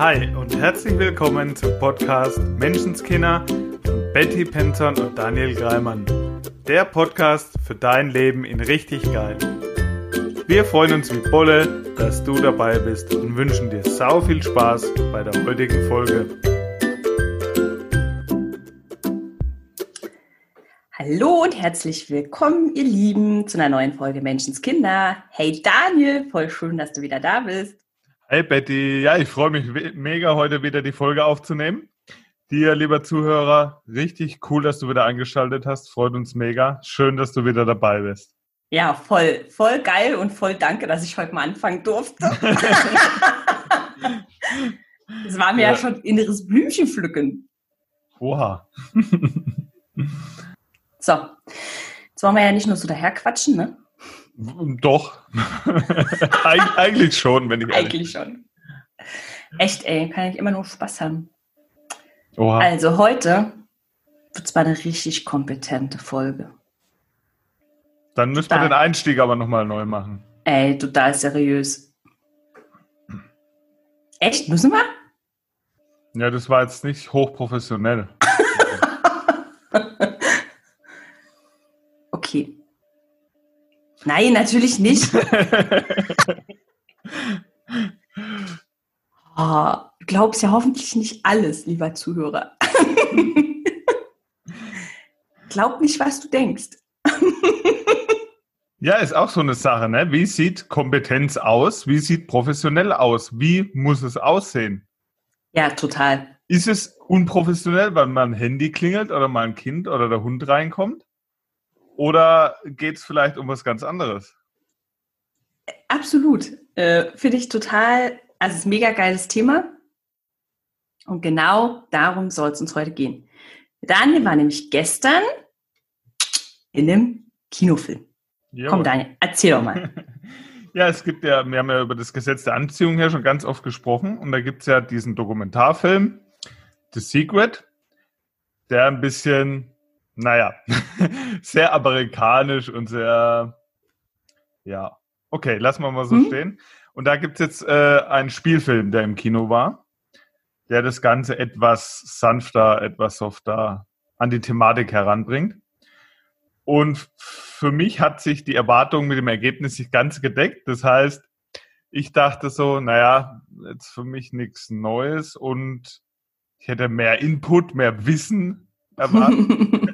Hi und herzlich willkommen zum Podcast Menschenskinder von Betty Penton und Daniel Greimann. Der Podcast für dein Leben in richtig geil. Wir freuen uns wie Bolle, dass du dabei bist und wünschen dir sau viel Spaß bei der heutigen Folge. Hallo und herzlich willkommen, ihr Lieben, zu einer neuen Folge Menschenskinder. Hey Daniel, voll schön, dass du wieder da bist. Hey Betty, ja, ich freue mich mega, heute wieder die Folge aufzunehmen. Dir, lieber Zuhörer, richtig cool, dass du wieder eingeschaltet hast. Freut uns mega. Schön, dass du wieder dabei bist. Ja, voll, voll geil und voll danke, dass ich heute mal anfangen durfte. das war mir ja. ja schon inneres Blümchen pflücken. Oha. so, jetzt wollen wir ja nicht nur so daherquatschen, ne? Doch. Eig eigentlich schon, wenn ich Eigentlich schon. Echt, ey, kann ich immer nur Spaß haben. Oha. Also heute wird es mal eine richtig kompetente Folge. Dann müssen wir den Einstieg aber nochmal neu machen. Ey, total seriös. Echt? Müssen wir? Ja, das war jetzt nicht hochprofessionell. okay. Nein, natürlich nicht. oh, du glaubst ja hoffentlich nicht alles, lieber Zuhörer. Glaub nicht, was du denkst. ja, ist auch so eine Sache, ne? Wie sieht Kompetenz aus? Wie sieht professionell aus? Wie muss es aussehen? Ja, total. Ist es unprofessionell, wenn mal ein Handy klingelt oder mal ein Kind oder der Hund reinkommt? Oder geht es vielleicht um was ganz anderes? Absolut. Äh, Finde ich total, also es ist ein mega geiles Thema. Und genau darum soll es uns heute gehen. Daniel war nämlich gestern in einem Kinofilm. Jo. Komm, Daniel, erzähl doch mal. ja, es gibt ja, wir haben ja über das Gesetz der Anziehung hier schon ganz oft gesprochen. Und da gibt es ja diesen Dokumentarfilm, The Secret, der ein bisschen naja, sehr amerikanisch und sehr, ja, okay, lassen wir mal so mhm. stehen. Und da gibt es jetzt äh, einen Spielfilm, der im Kino war, der das Ganze etwas sanfter, etwas softer an die Thematik heranbringt. Und für mich hat sich die Erwartung mit dem Ergebnis nicht ganz gedeckt. Das heißt, ich dachte so, naja, jetzt für mich nichts Neues und ich hätte mehr Input, mehr Wissen erwartet.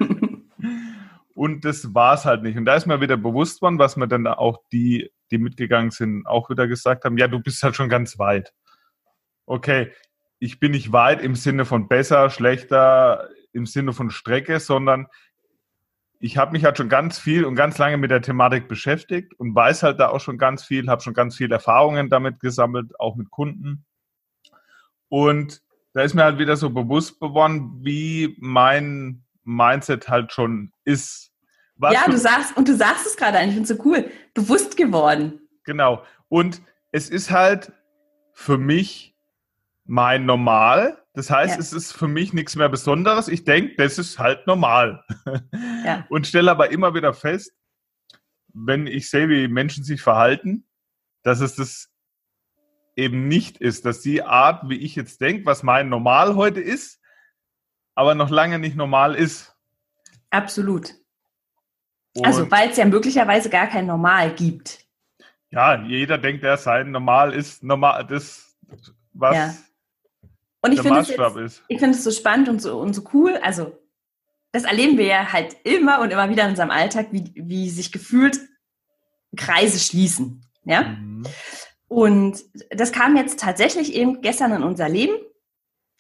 Und das war es halt nicht. Und da ist mir wieder bewusst worden, was mir dann auch die, die mitgegangen sind, auch wieder gesagt haben, ja, du bist halt schon ganz weit. Okay, ich bin nicht weit im Sinne von besser, schlechter, im Sinne von Strecke, sondern ich habe mich halt schon ganz viel und ganz lange mit der Thematik beschäftigt und weiß halt da auch schon ganz viel, habe schon ganz viele Erfahrungen damit gesammelt, auch mit Kunden. Und da ist mir halt wieder so bewusst geworden, wie mein Mindset halt schon ist. Was ja, du sagst, und du sagst es gerade eigentlich, ich finde so cool, bewusst geworden. Genau. Und es ist halt für mich mein Normal. Das heißt, ja. es ist für mich nichts mehr Besonderes. Ich denke, das ist halt normal. Ja. Und stelle aber immer wieder fest, wenn ich sehe, wie Menschen sich verhalten, dass es das eben nicht ist, dass die Art, wie ich jetzt denke, was mein Normal heute ist, aber noch lange nicht normal ist. Absolut. Und also, weil es ja möglicherweise gar kein Normal gibt. Ja, jeder denkt, er sein Normal ist normal, das, was ja. und ich der Maßstab jetzt, ist. Ich finde es so spannend und so, und so cool. Also, das erleben wir ja halt immer und immer wieder in unserem Alltag, wie, wie sich gefühlt Kreise schließen. Ja. Mhm. Und das kam jetzt tatsächlich eben gestern in unser Leben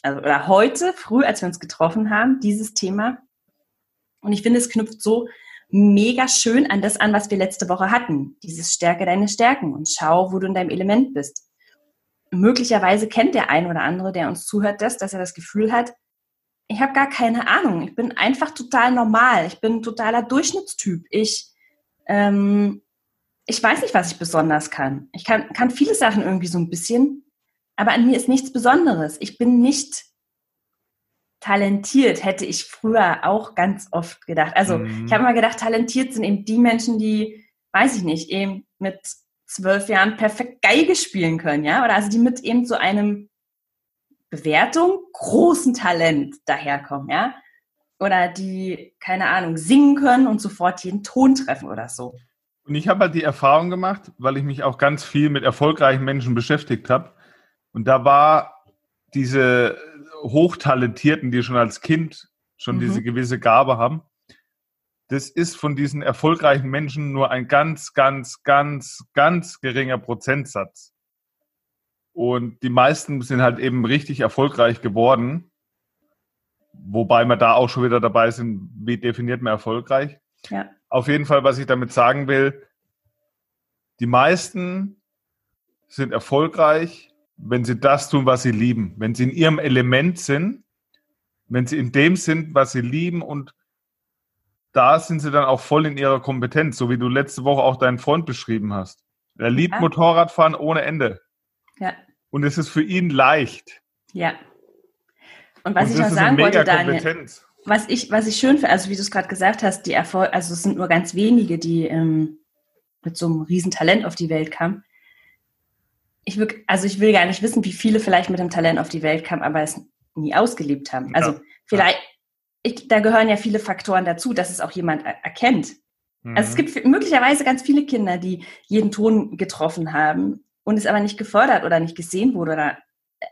also oder heute früh, als wir uns getroffen haben, dieses Thema. Und ich finde, es knüpft so mega schön an das an, was wir letzte Woche hatten. Dieses Stärke deine Stärken und schau, wo du in deinem Element bist. Möglicherweise kennt der ein oder andere, der uns zuhört, das, dass er das Gefühl hat, ich habe gar keine Ahnung. Ich bin einfach total normal. Ich bin totaler Durchschnittstyp. Ich, ähm, ich weiß nicht, was ich besonders kann. Ich kann, kann viele Sachen irgendwie so ein bisschen, aber an mir ist nichts Besonderes. Ich bin nicht talentiert, hätte ich früher auch ganz oft gedacht. Also mhm. ich habe mal gedacht, talentiert sind eben die Menschen, die, weiß ich nicht, eben mit zwölf Jahren perfekt Geige spielen können, ja? Oder also die mit eben so einem Bewertung großen Talent daherkommen, ja? Oder die, keine Ahnung, singen können und sofort jeden Ton treffen oder so. Und ich habe halt die Erfahrung gemacht, weil ich mich auch ganz viel mit erfolgreichen Menschen beschäftigt habe. Und da war diese Hochtalentierten, die schon als Kind schon mhm. diese gewisse Gabe haben, das ist von diesen erfolgreichen Menschen nur ein ganz, ganz, ganz, ganz geringer Prozentsatz. Und die meisten sind halt eben richtig erfolgreich geworden. Wobei wir da auch schon wieder dabei sind, wie definiert man erfolgreich? Ja. Auf jeden Fall, was ich damit sagen will, die meisten sind erfolgreich, wenn sie das tun, was sie lieben, wenn sie in ihrem Element sind, wenn sie in dem sind, was sie lieben und da sind sie dann auch voll in ihrer Kompetenz, so wie du letzte Woche auch deinen Freund beschrieben hast. Er liebt ja. Motorradfahren ohne Ende. Ja. Und es ist für ihn leicht. Ja. Und was und ich noch sagen wollte, Daniel, was ich, was ich schön finde, also wie du es gerade gesagt hast, die Erfolg, also es sind nur ganz wenige, die ähm, mit so einem riesen Talent auf die Welt kamen. Ich will, also ich will gar nicht wissen, wie viele vielleicht mit dem Talent auf die Welt kamen, aber es nie ausgelebt haben. Also ja. vielleicht, ich, da gehören ja viele Faktoren dazu, dass es auch jemand er erkennt. Mhm. Also es gibt möglicherweise ganz viele Kinder, die jeden Ton getroffen haben und es aber nicht gefördert oder nicht gesehen wurde. Oder,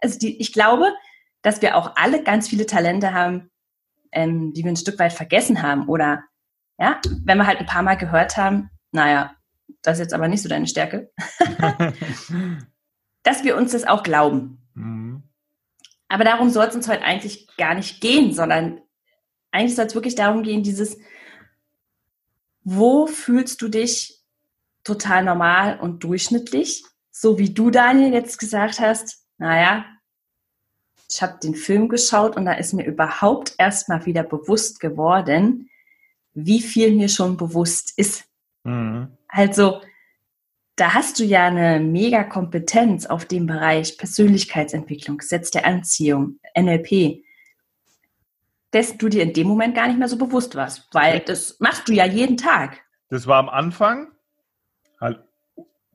also die, ich glaube, dass wir auch alle ganz viele Talente haben, ähm, die wir ein Stück weit vergessen haben. Oder ja, wenn wir halt ein paar Mal gehört haben, naja, das ist jetzt aber nicht so deine Stärke, dass wir uns das auch glauben. Mhm. Aber darum soll es uns heute eigentlich gar nicht gehen, sondern eigentlich soll es wirklich darum gehen, dieses, wo fühlst du dich total normal und durchschnittlich? So wie du, Daniel, jetzt gesagt hast, naja, ich habe den Film geschaut und da ist mir überhaupt erstmal wieder bewusst geworden, wie viel mir schon bewusst ist. Mhm. Also, da hast du ja eine mega Kompetenz auf dem Bereich Persönlichkeitsentwicklung, Gesetz der Anziehung, NLP, dessen du dir in dem Moment gar nicht mehr so bewusst warst, weil das machst du ja jeden Tag. Das war am Anfang halt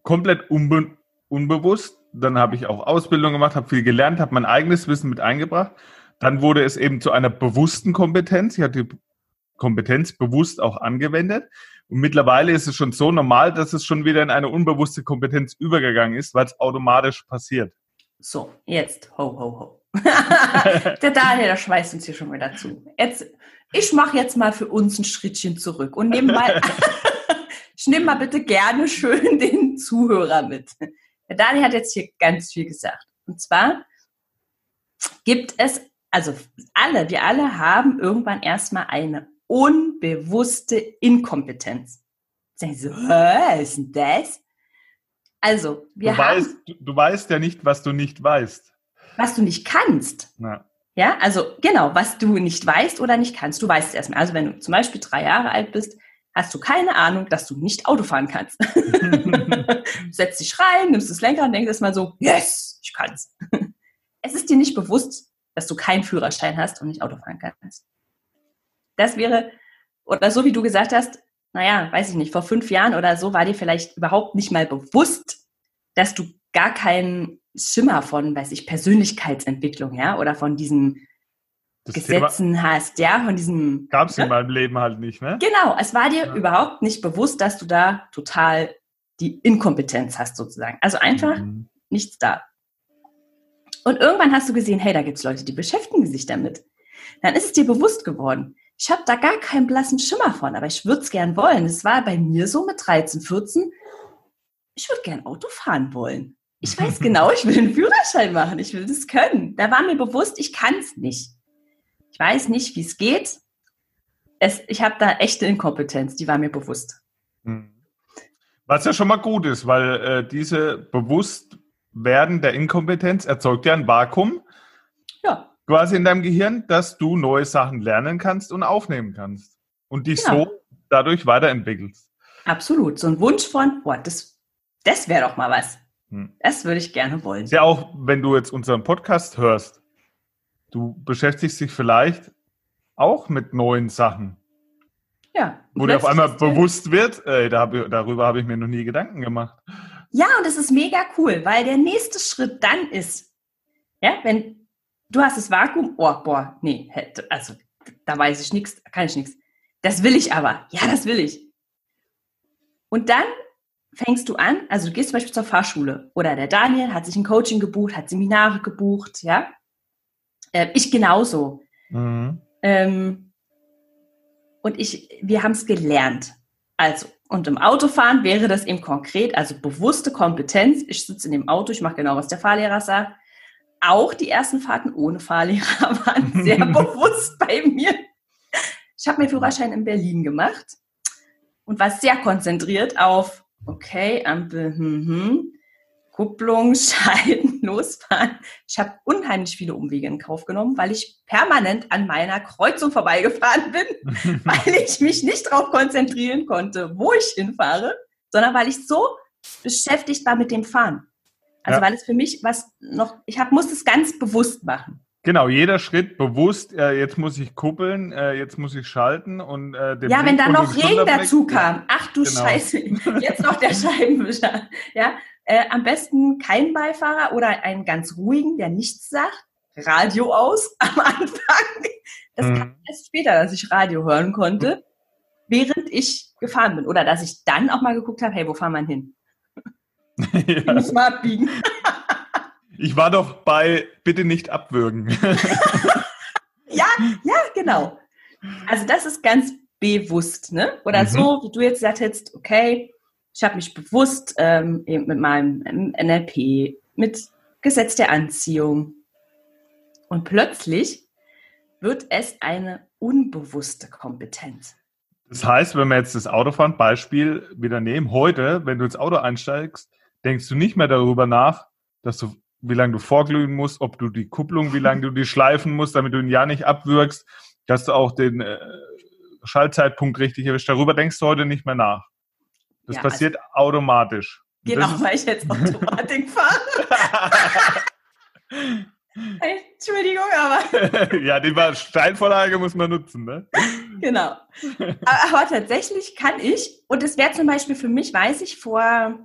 komplett unbe unbewusst. Dann habe ich auch Ausbildung gemacht, habe viel gelernt, habe mein eigenes Wissen mit eingebracht. Dann wurde es eben zu einer bewussten Kompetenz. Ich hatte die Kompetenz bewusst auch angewendet. Und mittlerweile ist es schon so normal, dass es schon wieder in eine unbewusste Kompetenz übergegangen ist, weil es automatisch passiert. So, jetzt, ho, ho, ho. der Daniel, der schweißt uns hier schon wieder zu. Jetzt, ich mache jetzt mal für uns ein Schrittchen zurück und nehme mal, ich nehme mal bitte gerne schön den Zuhörer mit. Der Daniel hat jetzt hier ganz viel gesagt. Und zwar gibt es, also alle, wir alle haben irgendwann erstmal eine unbewusste Inkompetenz. Sie so, was ist denn das? Also, wir du haben. Weißt, du, du, weißt ja nicht, was du nicht weißt. Was du nicht kannst. Ja. ja, also genau, was du nicht weißt oder nicht kannst. Du weißt es erstmal. Also, wenn du zum Beispiel drei Jahre alt bist, hast du keine Ahnung, dass du nicht Auto fahren kannst. Setzt dich rein, nimmst das Lenker und denkst erstmal so, yes, ich kann's. es ist dir nicht bewusst, dass du keinen Führerschein hast und nicht Auto fahren kannst. Das wäre, oder so wie du gesagt hast, naja, weiß ich nicht, vor fünf Jahren oder so war dir vielleicht überhaupt nicht mal bewusst, dass du gar keinen Schimmer von, weiß ich, Persönlichkeitsentwicklung, ja, oder von diesen das Gesetzen Thema hast, ja, von diesem. Gab es ne? in meinem Leben halt nicht, ne? Genau, es war dir ja. überhaupt nicht bewusst, dass du da total die Inkompetenz hast, sozusagen. Also einfach mhm. nichts da. Und irgendwann hast du gesehen, hey, da gibt es Leute, die beschäftigen sich damit. Dann ist es dir bewusst geworden. Ich habe da gar keinen blassen Schimmer von, aber ich würde es gern wollen. Es war bei mir so mit 13, 14. Ich würde gern Auto fahren wollen. Ich weiß genau, ich will einen Führerschein machen. Ich will das können. Da war mir bewusst, ich kann es nicht. Ich weiß nicht, wie es geht. Es, ich habe da echte Inkompetenz, die war mir bewusst. Hm. Was ja schon mal gut ist, weil äh, diese Bewusstwerden der Inkompetenz erzeugt ja ein Vakuum. Ja quasi in deinem Gehirn, dass du neue Sachen lernen kannst und aufnehmen kannst und dich genau. so dadurch weiterentwickelst. Absolut. So ein Wunsch von, boah, das, das wäre doch mal was. Hm. Das würde ich gerne wollen. Ja, auch wenn du jetzt unseren Podcast hörst, du beschäftigst dich vielleicht auch mit neuen Sachen. Ja. Wo dir auf einmal bewusst wird, ey, da hab, darüber habe ich mir noch nie Gedanken gemacht. Ja, und das ist mega cool, weil der nächste Schritt dann ist, ja, wenn du hast das Vakuum, oh, boah, nee, also da weiß ich nichts, kann ich nichts. Das will ich aber. Ja, das will ich. Und dann fängst du an, also du gehst zum Beispiel zur Fahrschule oder der Daniel hat sich ein Coaching gebucht, hat Seminare gebucht, ja. Äh, ich genauso. Mhm. Ähm, und ich, wir haben es gelernt. Also, und im Autofahren wäre das eben konkret, also bewusste Kompetenz. Ich sitze in dem Auto, ich mache genau, was der Fahrlehrer sagt. Auch die ersten Fahrten ohne Fahrlehrer waren sehr bewusst bei mir. Ich habe mir Führerschein in Berlin gemacht und war sehr konzentriert auf, okay, Ampel, hm, hm, Kupplung, Schalten, losfahren. Ich habe unheimlich viele Umwege in Kauf genommen, weil ich permanent an meiner Kreuzung vorbeigefahren bin, weil ich mich nicht darauf konzentrieren konnte, wo ich hinfahre, sondern weil ich so beschäftigt war mit dem Fahren. Also ja. weil es für mich was noch, ich hab, muss es ganz bewusst machen. Genau, jeder Schritt bewusst, äh, jetzt muss ich kuppeln, äh, jetzt muss ich schalten und äh, Ja, wenn da noch Regen dazu kam, ach du genau. Scheiße, jetzt noch der Scheibenwischer. Ja, äh, am besten kein Beifahrer oder einen ganz ruhigen, der nichts sagt. Radio aus am Anfang. Das mhm. kam erst später, dass ich Radio hören konnte, während ich gefahren bin. Oder dass ich dann auch mal geguckt habe, hey, wo fahren wir hin? ja. Ich muss mal abbiegen. ich war doch bei bitte nicht abwürgen. ja, ja, genau. Also das ist ganz bewusst, ne? Oder mhm. so, wie du jetzt gesagt hättest, okay, ich habe mich bewusst ähm, mit meinem NLP, mit Gesetz der Anziehung und plötzlich wird es eine unbewusste Kompetenz. Das heißt, wenn wir jetzt das Autofahren Beispiel wieder nehmen, heute, wenn du ins Auto einsteigst, denkst du nicht mehr darüber nach, dass du, wie lange du vorglühen musst, ob du die Kupplung, wie lange du die schleifen musst, damit du ihn ja nicht abwürgst, dass du auch den äh, Schaltzeitpunkt richtig erwischt. Darüber denkst du heute nicht mehr nach. Das ja, passiert also, automatisch. Genau, weil ich jetzt Automatik fahre. Entschuldigung, aber. ja, die Steinvorlage muss man nutzen, ne? Genau. Aber, aber tatsächlich kann ich, und es wäre zum Beispiel für mich, weiß ich, vor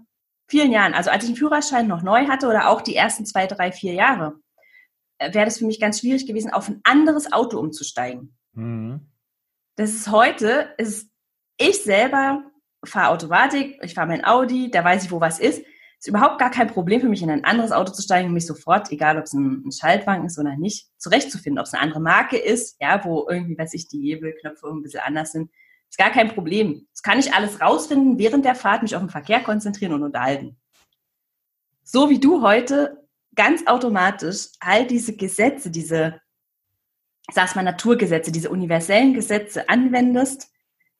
vielen Jahren, also als ich den Führerschein noch neu hatte oder auch die ersten zwei, drei, vier Jahre, äh, wäre das für mich ganz schwierig gewesen, auf ein anderes Auto umzusteigen. Mhm. Das ist heute, ist ich selber fahre Automatik, ich fahre mein Audi, da weiß ich, wo was ist. Ist überhaupt gar kein Problem für mich, in ein anderes Auto zu steigen und mich sofort, egal ob es ein, ein Schaltwagen ist oder nicht, zurechtzufinden. Ob es eine andere Marke ist, ja, wo irgendwie, weiß ich, die Hebelknöpfe ein bisschen anders sind. Ist gar kein Problem. Das kann ich alles rausfinden, während der Fahrt mich auf den Verkehr konzentrieren und unterhalten. So wie du heute ganz automatisch all diese Gesetze, diese, sag's mal, Naturgesetze, diese universellen Gesetze anwendest,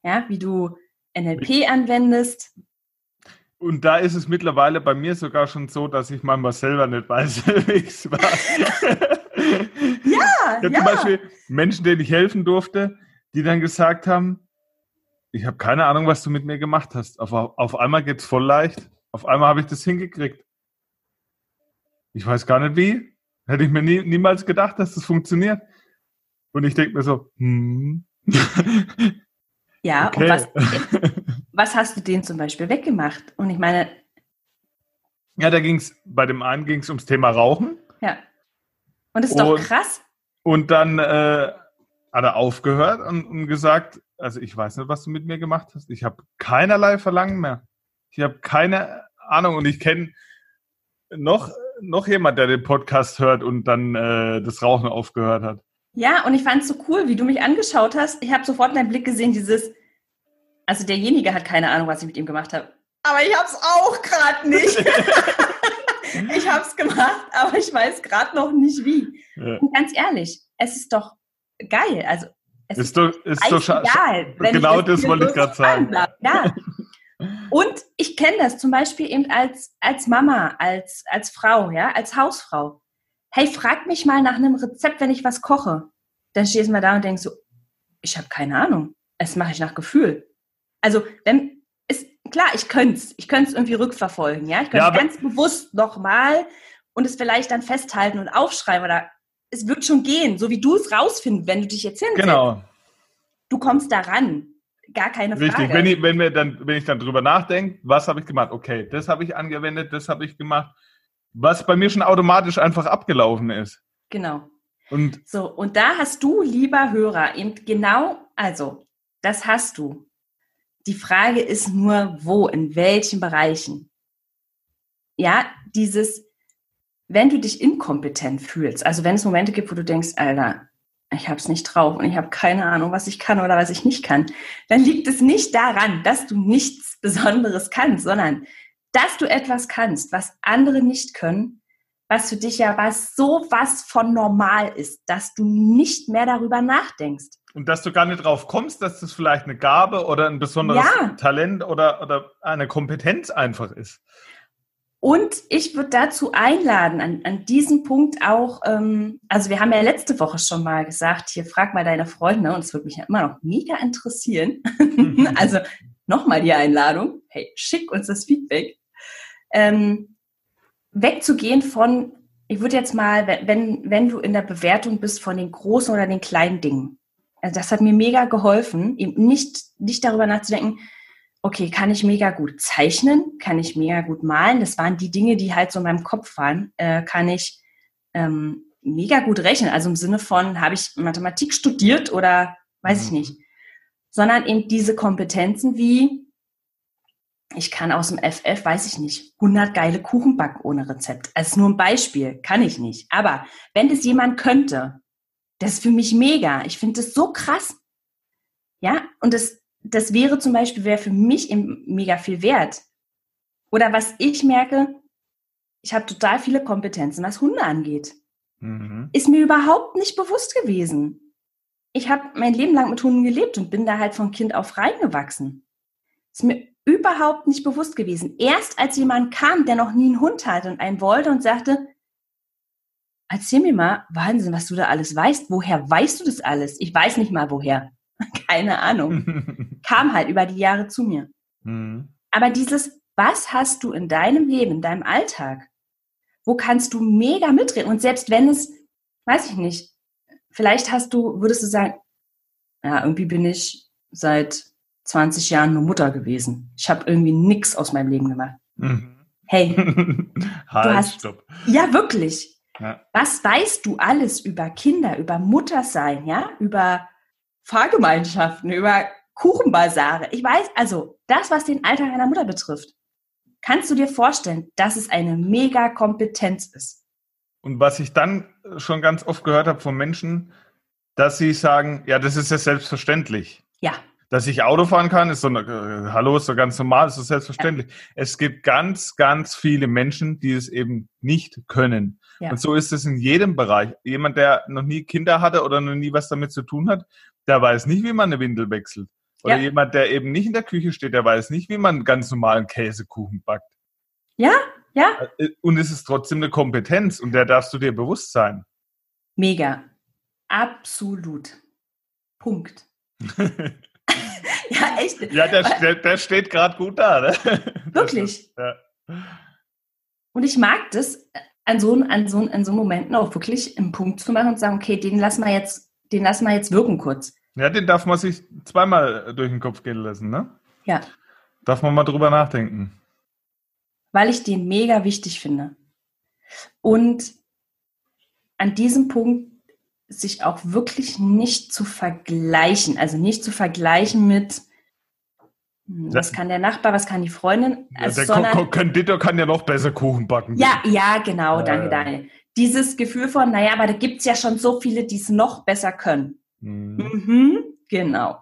ja, wie du NLP anwendest. Und da ist es mittlerweile bei mir sogar schon so, dass ich manchmal selber nicht weiß, wie es war. ja, ja. Zum Beispiel Menschen, denen ich helfen durfte, die dann gesagt haben, ich habe keine Ahnung, was du mit mir gemacht hast. Auf, auf einmal geht es voll leicht. Auf einmal habe ich das hingekriegt. Ich weiß gar nicht wie. Hätte ich mir nie, niemals gedacht, dass das funktioniert. Und ich denke mir so, hm. Ja, okay. und was, was hast du denen zum Beispiel weggemacht? Und ich meine. Ja, da ging es, bei dem einen ging es ums Thema Rauchen. Ja. Und das ist und, doch krass. Und dann äh, hat er aufgehört und, und gesagt, also ich weiß nicht, was du mit mir gemacht hast. Ich habe keinerlei Verlangen mehr. Ich habe keine Ahnung und ich kenne noch, noch jemand, der den Podcast hört und dann äh, das Rauchen aufgehört hat. Ja, und ich fand es so cool, wie du mich angeschaut hast. Ich habe sofort in deinem Blick gesehen, dieses, also derjenige hat keine Ahnung, was ich mit ihm gemacht habe. Aber ich habe es auch gerade nicht. ich habe es gemacht, aber ich weiß gerade noch nicht wie. Ja. Und ganz ehrlich, es ist doch geil. Also es ist, ist doch, ist doch egal. Genau das wollte ich gerade sagen. Ja. Und ich kenne das zum Beispiel eben als, als Mama, als, als Frau, ja, als Hausfrau hey, frag mich mal nach einem Rezept, wenn ich was koche. Dann stehst du mal da und denkst so, ich habe keine Ahnung. Das mache ich nach Gefühl. Also, wenn, ist klar, ich könnte es. Ich könnte es irgendwie rückverfolgen, ja. Ich könnte ja, ganz bewusst nochmal und es vielleicht dann festhalten und aufschreiben oder es wird schon gehen, so wie du es rausfindest, wenn du dich jetzt hinsetzt. Genau. Du kommst daran. Gar keine Frage. Richtig, wenn ich, wenn, wir dann, wenn ich dann drüber nachdenke, was habe ich gemacht? Okay, das habe ich angewendet, das habe ich gemacht was bei mir schon automatisch einfach abgelaufen ist. Genau. Und so, und da hast du, lieber Hörer, eben genau, also, das hast du. Die Frage ist nur, wo, in welchen Bereichen. Ja, dieses, wenn du dich inkompetent fühlst, also wenn es Momente gibt, wo du denkst, Alter, ich habe es nicht drauf und ich habe keine Ahnung, was ich kann oder was ich nicht kann, dann liegt es nicht daran, dass du nichts Besonderes kannst, sondern dass du etwas kannst, was andere nicht können, was für dich ja was so was von normal ist, dass du nicht mehr darüber nachdenkst. Und dass du gar nicht drauf kommst, dass das vielleicht eine Gabe oder ein besonderes ja. Talent oder, oder eine Kompetenz einfach ist. Und ich würde dazu einladen, an, an diesem Punkt auch, ähm, also wir haben ja letzte Woche schon mal gesagt, hier frag mal deine Freunde, und es würde mich ja immer noch mega interessieren. also nochmal die Einladung, hey, schick uns das Feedback. Ähm, wegzugehen von, ich würde jetzt mal, wenn, wenn du in der Bewertung bist von den großen oder den kleinen Dingen. Also das hat mir mega geholfen, eben nicht, nicht darüber nachzudenken, okay, kann ich mega gut zeichnen, kann ich mega gut malen. Das waren die Dinge, die halt so in meinem Kopf waren. Äh, kann ich ähm, mega gut rechnen, also im Sinne von, habe ich Mathematik studiert oder weiß ich mhm. nicht. Sondern eben diese Kompetenzen wie, ich kann aus dem FF, weiß ich nicht, 100 geile Kuchen backen ohne Rezept. Also nur ein Beispiel, kann ich nicht. Aber wenn das jemand könnte, das ist für mich mega. Ich finde das so krass. Ja, und das das wäre zum Beispiel, wäre für mich mega viel wert. Oder was ich merke, ich habe total viele Kompetenzen, was Hunde angeht. Mhm. Ist mir überhaupt nicht bewusst gewesen. Ich habe mein Leben lang mit Hunden gelebt und bin da halt von Kind auf reingewachsen. Ist mir überhaupt nicht bewusst gewesen. Erst als jemand kam, der noch nie einen Hund hatte und einen wollte und sagte, erzähl mir mal, Wahnsinn, was du da alles weißt. Woher weißt du das alles? Ich weiß nicht mal woher. Keine Ahnung. Kam halt über die Jahre zu mir. Mhm. Aber dieses, was hast du in deinem Leben, in deinem Alltag? Wo kannst du mega mitreden? Und selbst wenn es, weiß ich nicht, vielleicht hast du, würdest du sagen, ja, irgendwie bin ich seit 20 Jahren nur Mutter gewesen. Ich habe irgendwie nichts aus meinem Leben gemacht. Mhm. Hey, halt, du hast, stopp. ja wirklich. Ja. Was weißt du alles über Kinder, über Muttersein, ja, über Fahrgemeinschaften, über Kuchenbasare. Ich weiß, also das, was den Alltag einer Mutter betrifft, kannst du dir vorstellen, dass es eine mega Kompetenz ist. Und was ich dann schon ganz oft gehört habe von Menschen, dass sie sagen, ja, das ist ja selbstverständlich. Ja. Dass ich Auto fahren kann, ist so, äh, hallo, ist so ganz normal, ist so selbstverständlich. Ja. Es gibt ganz, ganz viele Menschen, die es eben nicht können. Ja. Und so ist es in jedem Bereich. Jemand, der noch nie Kinder hatte oder noch nie was damit zu tun hat, der weiß nicht, wie man eine Windel wechselt. Oder ja. jemand, der eben nicht in der Küche steht, der weiß nicht, wie man einen ganz normalen Käsekuchen backt. Ja, ja. Äh, und es ist trotzdem eine Kompetenz und der darfst du dir bewusst sein. Mega. Absolut. Punkt. ja, echt. Ja, der, der, der steht gerade gut da. Ne? Wirklich. Ist, ja. Und ich mag das, an so, an, so, an so Momenten auch wirklich einen Punkt zu machen und sagen, okay, den lassen wir jetzt den lassen wir jetzt wirken kurz. Ja, den darf man sich zweimal durch den Kopf gehen lassen, ne? Ja. Darf man mal drüber nachdenken. Weil ich den mega wichtig finde. Und an diesem Punkt sich auch wirklich nicht zu vergleichen, also nicht zu vergleichen mit, hm, was kann der Nachbar, was kann die Freundin? Also, ja, der sondern, Konditor kann ja noch besser Kuchen backen. Ja, ja, genau, danke, Daniel dieses Gefühl von, naja, aber da gibt's ja schon so viele, die es noch besser können. Mhm. Mhm, genau.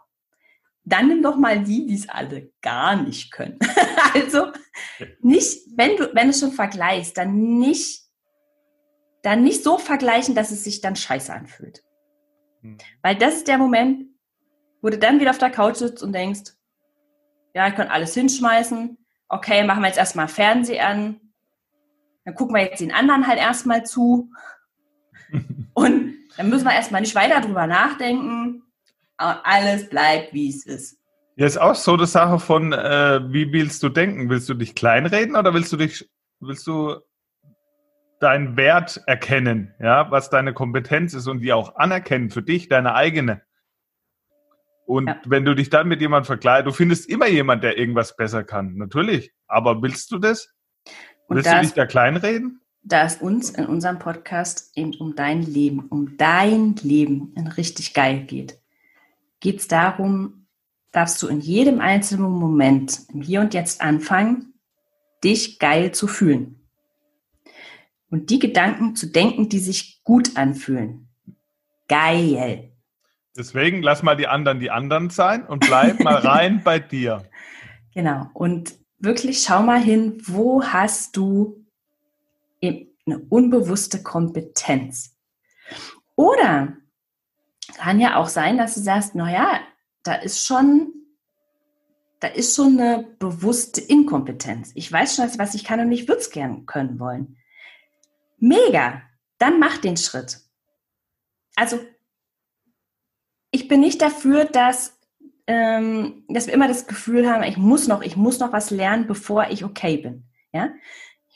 Dann nimm doch mal die, die es alle gar nicht können. also nicht, wenn du, wenn du schon vergleichst, dann nicht, dann nicht so vergleichen, dass es sich dann scheiße anfühlt. Mhm. Weil das ist der Moment, wo du dann wieder auf der Couch sitzt und denkst, ja, ich kann alles hinschmeißen. Okay, machen wir jetzt erstmal Fernseher an. Dann gucken wir jetzt den anderen halt erstmal zu. Und dann müssen wir erstmal nicht weiter drüber nachdenken. Alles bleibt, wie es ist. Ja, ist auch so eine Sache von, äh, wie willst du denken? Willst du dich kleinreden oder willst du dich, willst du deinen Wert erkennen, ja, was deine Kompetenz ist und die auch anerkennen für dich, deine eigene? Und ja. wenn du dich dann mit jemandem vergleichst, du findest immer jemand, der irgendwas besser kann, natürlich. Aber willst du das? Und willst du dich da kleinreden? Da es uns in unserem Podcast eben um dein Leben, um dein Leben in richtig geil geht, geht es darum, darfst du in jedem einzelnen Moment, im Hier und Jetzt anfangen, dich geil zu fühlen. Und die Gedanken zu denken, die sich gut anfühlen. Geil. Deswegen lass mal die anderen die anderen sein und bleib mal rein bei dir. Genau. Und wirklich schau mal hin, wo hast du eine unbewusste Kompetenz? Oder kann ja auch sein, dass du sagst, naja, da ist schon, da ist schon eine bewusste Inkompetenz. Ich weiß schon, was ich kann und ich würde es gern können wollen. Mega. Dann mach den Schritt. Also, ich bin nicht dafür, dass ähm, dass wir immer das Gefühl haben, ich muss noch, ich muss noch was lernen, bevor ich okay bin. Ja,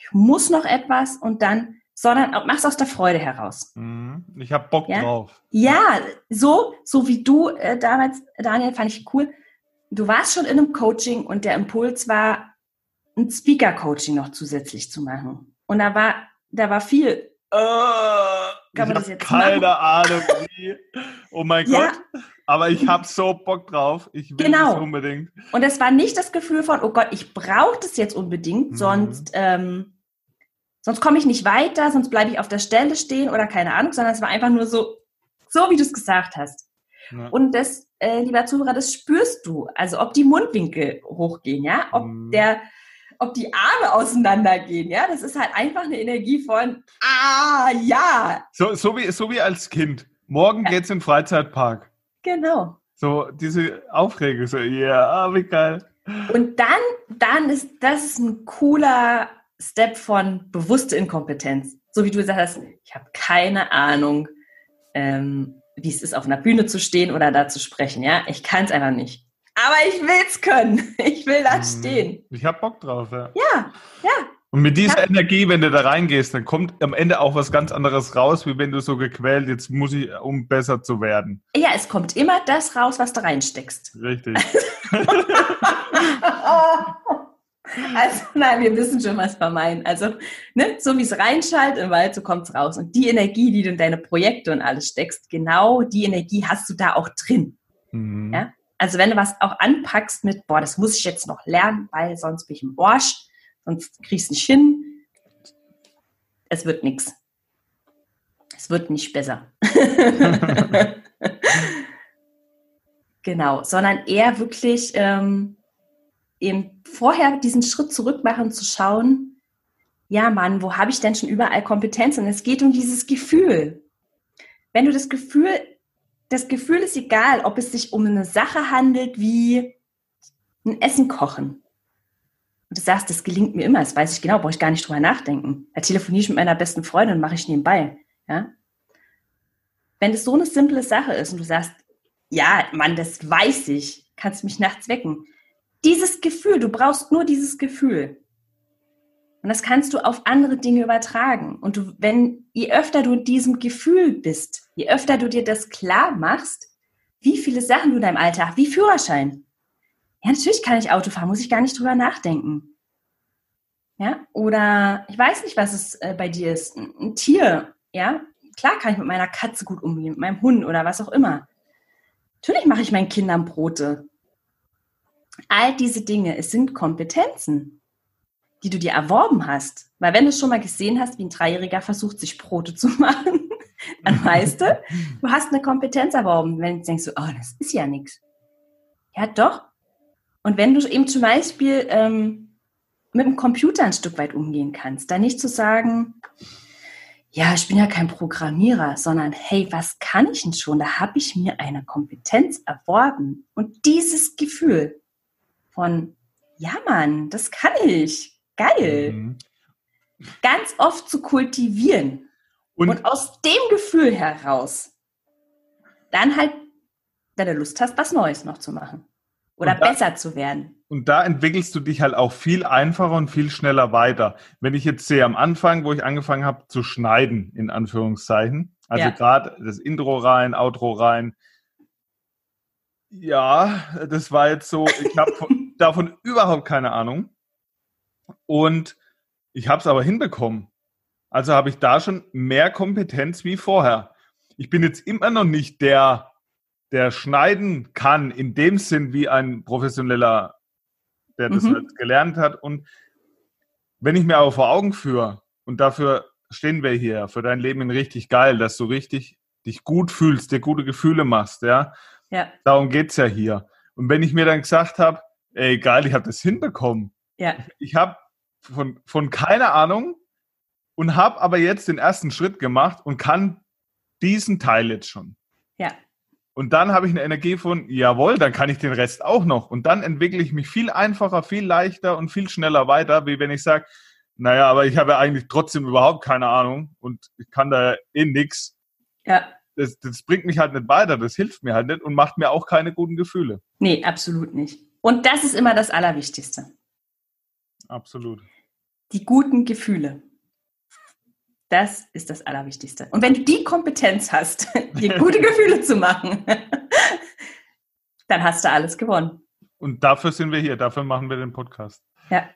ich muss noch etwas und dann, sondern mach's aus der Freude heraus. Mhm. Ich habe Bock ja? drauf. Ja, so, so wie du äh, damals, Daniel, fand ich cool. Du warst schon in einem Coaching und der Impuls war, ein Speaker-Coaching noch zusätzlich zu machen. Und da war, da war viel. Äh, kann man das jetzt keine machen? Ahnung wie. Oh mein ja. Gott. Aber ich habe so Bock drauf. Ich will genau. das unbedingt. Und es war nicht das Gefühl von, oh Gott, ich brauche das jetzt unbedingt, mhm. sonst, ähm, sonst komme ich nicht weiter, sonst bleibe ich auf der Stelle stehen oder keine Ahnung, sondern es war einfach nur so, so wie du es gesagt hast. Ja. Und das, äh, lieber Zuhörer, das spürst du. Also ob die Mundwinkel hochgehen, ja, ob mhm. der, ob die Arme auseinandergehen, ja, das ist halt einfach eine Energie von, ah, ja. So, so, wie, so wie als Kind. Morgen ja. geht's in den Freizeitpark. Genau. So diese Aufregung, so, ja, yeah, wie geil. Und dann, dann ist das ist ein cooler Step von bewusste Inkompetenz. So wie du gesagt hast, ich habe keine Ahnung, ähm, wie es ist, auf einer Bühne zu stehen oder da zu sprechen. Ja, ich kann es einfach nicht. Aber ich will es können. Ich will da mhm. stehen. Ich habe Bock drauf, ja. Ja, ja. Und mit dieser ja. Energie, wenn du da reingehst, dann kommt am Ende auch was ganz anderes raus, wie wenn du so gequält, jetzt muss ich, um besser zu werden. Ja, es kommt immer das raus, was du reinsteckst. Richtig. also, nein, wir wissen schon, was wir meinen. Also, ne, so wie es reinschaltet im Wald, so kommt es raus. Und die Energie, die du in deine Projekte und alles steckst, genau die Energie hast du da auch drin. Mhm. Ja? Also, wenn du was auch anpackst mit, boah, das muss ich jetzt noch lernen, weil sonst bin ich im Arsch, sonst kriegst du nicht hin. Es wird nichts. Es wird nicht besser. genau, sondern eher wirklich ähm, eben vorher diesen Schritt zurück machen, zu schauen, ja Mann, wo habe ich denn schon überall Kompetenz? Und es geht um dieses Gefühl. Wenn du das Gefühl, das Gefühl ist egal, ob es sich um eine Sache handelt wie ein Essen kochen und du sagst, das gelingt mir immer, das weiß ich genau, brauche ich gar nicht drüber nachdenken. Da telefoniere ich mit meiner besten Freundin und mache ich nebenbei. Ja? Wenn das so eine simple Sache ist und du sagst, ja, Mann, das weiß ich, kannst mich nachts wecken. Dieses Gefühl, du brauchst nur dieses Gefühl. Und das kannst du auf andere Dinge übertragen. Und du, wenn, je öfter du in diesem Gefühl bist, je öfter du dir das klar machst, wie viele Sachen du in deinem Alltag, wie Führerschein, ja, natürlich kann ich Auto fahren, muss ich gar nicht drüber nachdenken. Ja, oder ich weiß nicht, was es äh, bei dir ist. Ein, ein Tier, ja, klar kann ich mit meiner Katze gut umgehen, mit meinem Hund oder was auch immer. Natürlich mache ich meinen Kindern Brote. All diese Dinge, es sind Kompetenzen, die du dir erworben hast. Weil wenn du schon mal gesehen hast, wie ein Dreijähriger versucht, sich Brote zu machen, dann weißt du, du hast eine Kompetenz erworben. Wenn du denkst, oh, das ist ja nichts. Ja, doch, und wenn du eben zum Beispiel ähm, mit dem Computer ein Stück weit umgehen kannst, dann nicht zu sagen, ja, ich bin ja kein Programmierer, sondern hey, was kann ich denn schon? Da habe ich mir eine Kompetenz erworben. Und dieses Gefühl von, ja, Mann, das kann ich. Geil. Mhm. Ganz oft zu kultivieren. Und, und aus dem Gefühl heraus dann halt, wenn du Lust hast, was Neues noch zu machen oder da, besser zu werden. Und da entwickelst du dich halt auch viel einfacher und viel schneller weiter. Wenn ich jetzt sehe am Anfang, wo ich angefangen habe zu schneiden, in Anführungszeichen, also ja. gerade das Intro rein, Outro rein, ja, das war jetzt so, ich habe davon überhaupt keine Ahnung. Und ich habe es aber hinbekommen. Also habe ich da schon mehr Kompetenz wie vorher. Ich bin jetzt immer noch nicht der, der schneiden kann, in dem Sinn wie ein professioneller, der das mhm. halt gelernt hat. Und wenn ich mir aber vor Augen führe, und dafür stehen wir hier, für dein Leben richtig geil, dass du richtig dich gut fühlst, dir gute Gefühle machst, ja. Ja. Darum geht's ja hier. Und wenn ich mir dann gesagt habe, ey, geil, ich habe das hinbekommen. Ja. Ich habe von, von keine Ahnung und habe aber jetzt den ersten Schritt gemacht und kann diesen Teil jetzt schon. Ja. Und dann habe ich eine Energie von, jawohl, dann kann ich den Rest auch noch. Und dann entwickle ich mich viel einfacher, viel leichter und viel schneller weiter, wie wenn ich sage, naja, aber ich habe ja eigentlich trotzdem überhaupt keine Ahnung und ich kann da eh nix. Ja. Das, das bringt mich halt nicht weiter, das hilft mir halt nicht und macht mir auch keine guten Gefühle. Nee, absolut nicht. Und das ist immer das Allerwichtigste. Absolut. Die guten Gefühle. Das ist das Allerwichtigste. Und wenn du die Kompetenz hast, dir gute Gefühle zu machen, dann hast du alles gewonnen. Und dafür sind wir hier, dafür machen wir den Podcast. Ja.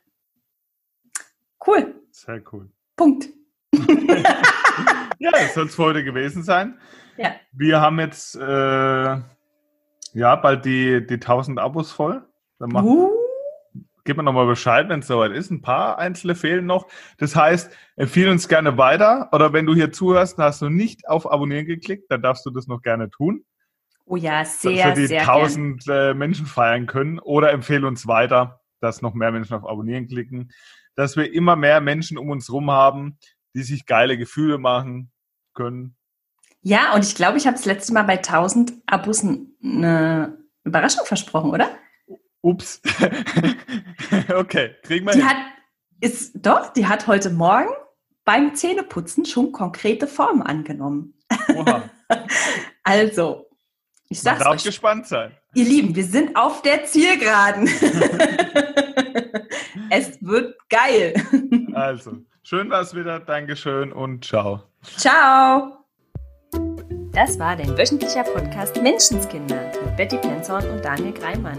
Cool. Sehr cool. Punkt. ja, das soll es für heute gewesen sein. Ja. Wir haben jetzt äh, ja bald die, die 1000 Abos voll. Dann machen, uh. Gib mir nochmal Bescheid, wenn es soweit ist. Ein paar einzelne fehlen noch. Das heißt, empfehle uns gerne weiter. Oder wenn du hier zuhörst, hast du nicht auf Abonnieren geklickt, dann darfst du das noch gerne tun. Oh ja, sehr, dass wir die 1000 äh, Menschen feiern können. Oder empfehle uns weiter, dass noch mehr Menschen auf Abonnieren klicken dass wir immer mehr Menschen um uns herum haben, die sich geile Gefühle machen können. Ja, und ich glaube, ich habe das letzte Mal bei 1000 Abos eine Überraschung versprochen, oder? Ups. okay, kriegen wir die hin. Hat, ist, doch, die hat heute Morgen beim Zähneputzen schon konkrete Formen angenommen. Oha. also, ich sag's Man darf euch. gespannt sein. Ihr Lieben, wir sind auf der Zielgeraden. es wird geil. Also, schön war es wieder. Dankeschön und ciao. Ciao. Das war dein wöchentlicher Podcast Menschenskinder mit Betty Penzorn und Daniel Greimann.